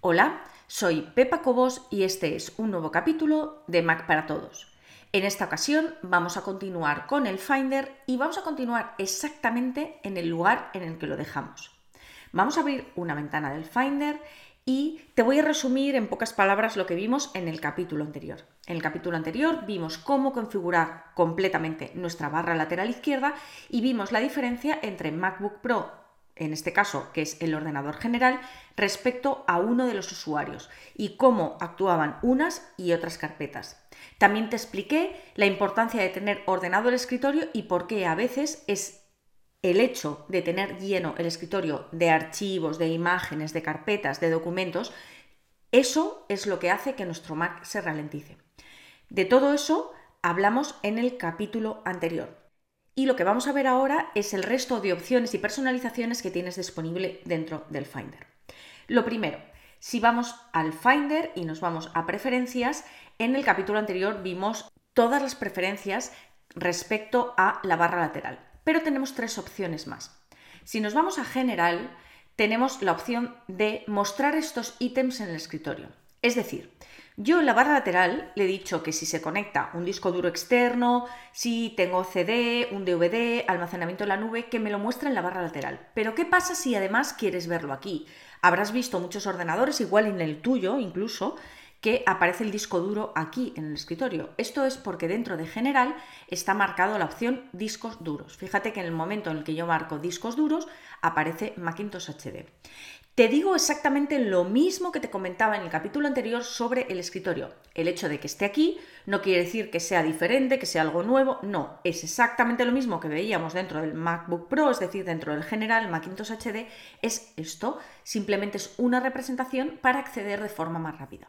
Hola, soy Pepa Cobos y este es un nuevo capítulo de Mac para Todos. En esta ocasión vamos a continuar con el Finder y vamos a continuar exactamente en el lugar en el que lo dejamos. Vamos a abrir una ventana del Finder y te voy a resumir en pocas palabras lo que vimos en el capítulo anterior. En el capítulo anterior vimos cómo configurar completamente nuestra barra lateral izquierda y vimos la diferencia entre MacBook Pro, en este caso que es el ordenador general, respecto a uno de los usuarios y cómo actuaban unas y otras carpetas. También te expliqué la importancia de tener ordenado el escritorio y por qué a veces es el hecho de tener lleno el escritorio de archivos, de imágenes, de carpetas, de documentos, eso es lo que hace que nuestro Mac se ralentice. De todo eso hablamos en el capítulo anterior. Y lo que vamos a ver ahora es el resto de opciones y personalizaciones que tienes disponible dentro del Finder. Lo primero, si vamos al Finder y nos vamos a preferencias, en el capítulo anterior vimos todas las preferencias respecto a la barra lateral pero tenemos tres opciones más. Si nos vamos a general, tenemos la opción de mostrar estos ítems en el escritorio. Es decir, yo en la barra lateral le he dicho que si se conecta un disco duro externo, si tengo CD, un DVD, almacenamiento en la nube, que me lo muestre en la barra lateral. Pero ¿qué pasa si además quieres verlo aquí? Habrás visto muchos ordenadores, igual en el tuyo incluso, que aparece el disco duro aquí en el escritorio. Esto es porque dentro de general está marcado la opción discos duros. Fíjate que en el momento en el que yo marco discos duros aparece Macintosh HD. Te digo exactamente lo mismo que te comentaba en el capítulo anterior sobre el escritorio. El hecho de que esté aquí no quiere decir que sea diferente, que sea algo nuevo, no, es exactamente lo mismo que veíamos dentro del MacBook Pro, es decir, dentro del general Macintosh HD, es esto, simplemente es una representación para acceder de forma más rápida.